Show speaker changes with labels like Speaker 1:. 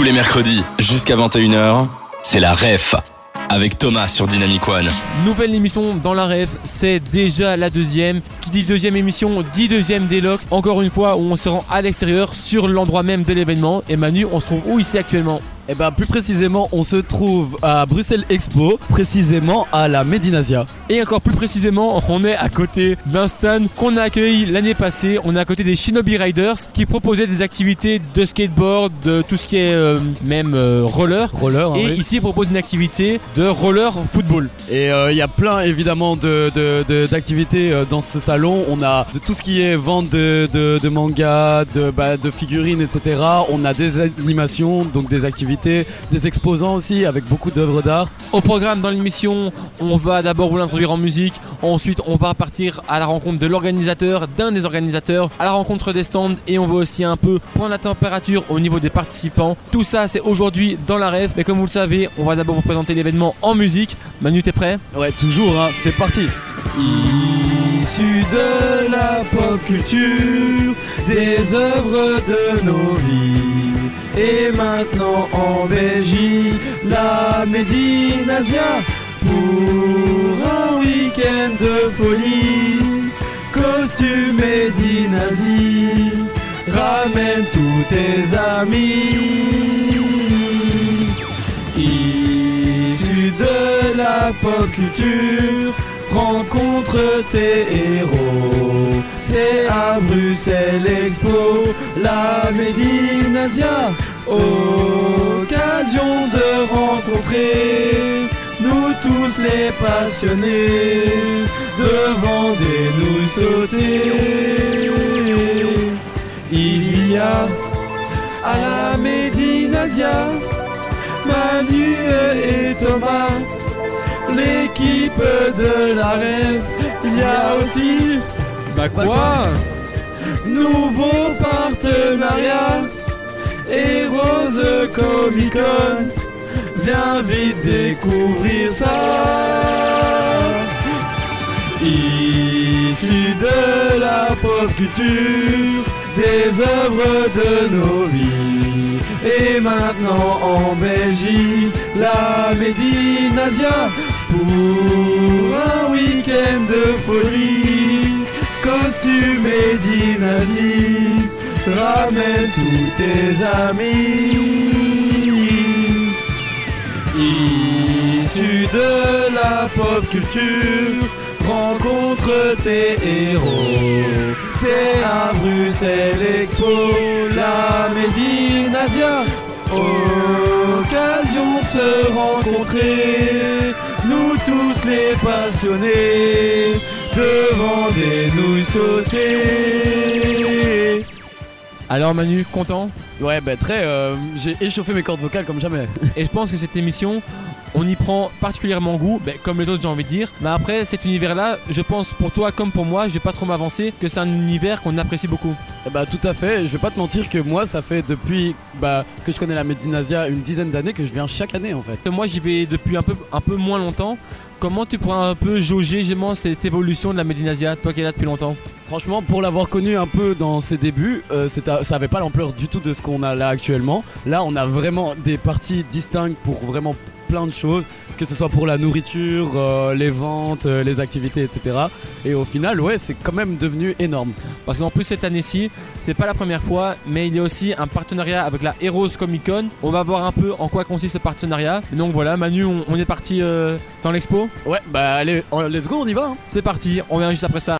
Speaker 1: Tous les mercredis, jusqu'à 21h, c'est la REF avec Thomas sur Dynamic One.
Speaker 2: Nouvelle émission dans la rêve, c'est déjà la deuxième. Qui dit deuxième émission, dit deuxième déloc. Encore une fois, où on se rend à l'extérieur, sur l'endroit même de l'événement. Et Manu, on se trouve où ici actuellement?
Speaker 3: Et ben plus précisément, on se trouve à Bruxelles Expo, précisément à la Medinasia.
Speaker 2: Et encore plus précisément, on est à côté d'un stand qu'on a accueilli l'année passée. On est à côté des Shinobi Riders qui proposaient des activités de skateboard, de tout ce qui est euh, même euh, roller.
Speaker 3: Roller, hein,
Speaker 2: Et
Speaker 3: oui.
Speaker 2: ici, ils proposent une activité de roller football.
Speaker 3: Et euh, il y a plein évidemment de- de- de- d'activités euh, dans ce salon. On a de tout ce qui est vente de, de, de mangas, de, bah, de figurines, etc. On a des animations, donc des activités, des exposants aussi avec beaucoup d'œuvres d'art.
Speaker 2: Au programme dans l'émission, on va d'abord vous l'introduire en musique, ensuite on va partir à la rencontre de l'organisateur, d'un des organisateurs, à la rencontre des stands et on va aussi un peu prendre la température au niveau des participants. Tout ça c'est aujourd'hui dans la rêve, mais comme vous le savez, on va d'abord vous présenter l'événement en musique. Manu t'es prêt?
Speaker 3: Ouais, toujours, hein, c'est parti.
Speaker 4: Issus de la pop culture, des œuvres de nos vies. Et maintenant en Belgique, la Médinasia pour un week-end de folie. Costume Médinazie, ramène tous tes amis. Issus de la pop culture, rencontre tes héros. C'est à Bruxelles Expo, la Médinasia. Occasion de rencontrer nous tous les passionnés devant des nouilles sautées. Il y a à la Médinasia Manu et Thomas, l'équipe de la rêve. Il y a aussi, bah quoi Nouveau partenariat et Rose Comic Con. Viens vite découvrir ça. Issus de la pop culture, des œuvres de nos vies. Et maintenant en Belgique, la Médinasia pour un week-end de folie. Costume Médinasie, ramène tous tes amis. Issus de la pop culture, rencontre tes héros. C'est à Bruxelles Expo, la Médinasia. Occasion de se rencontrer, nous tous les passionnés, devant des nouilles sautées.
Speaker 2: Alors Manu, content
Speaker 3: Ouais, bah très. euh, J'ai échauffé mes cordes vocales comme jamais.
Speaker 2: Et je pense que cette émission, on y prend particulièrement goût, ben, comme les autres j'ai envie de dire. Mais après cet univers-là, je pense pour toi comme pour moi, je vais pas trop m'avancer, que c'est un univers qu'on apprécie beaucoup.
Speaker 3: Eh bah tout à fait, je vais pas te mentir que moi ça fait depuis bah, que je connais la Medinasia une dizaine d'années que je viens chaque année en fait.
Speaker 2: Moi j'y vais depuis un peu, un peu moins longtemps. Comment tu pourras un peu jauger justement cette évolution de la Médinasia, toi qui es là depuis longtemps?
Speaker 3: Franchement, pour l'avoir connu un peu dans ses débuts, euh, ça avait pas l'ampleur du tout de ce qu'on a là actuellement. Là, on a vraiment des parties distinctes pour vraiment plein de choses, que ce soit pour la nourriture, euh, les ventes, euh, les activités, etc. Et au final, ouais, c'est quand même devenu énorme.
Speaker 2: Parce qu'en plus cette année-ci, c'est pas la première fois, mais il y a aussi un partenariat avec la Heroes Comic Con. On va voir un peu en quoi consiste ce partenariat. Et donc voilà, Manu, on, on est parti euh, dans l'expo.
Speaker 3: Ouais, bah allez, let's go, on y va. hein.
Speaker 2: C'est parti, on vient juste après ça.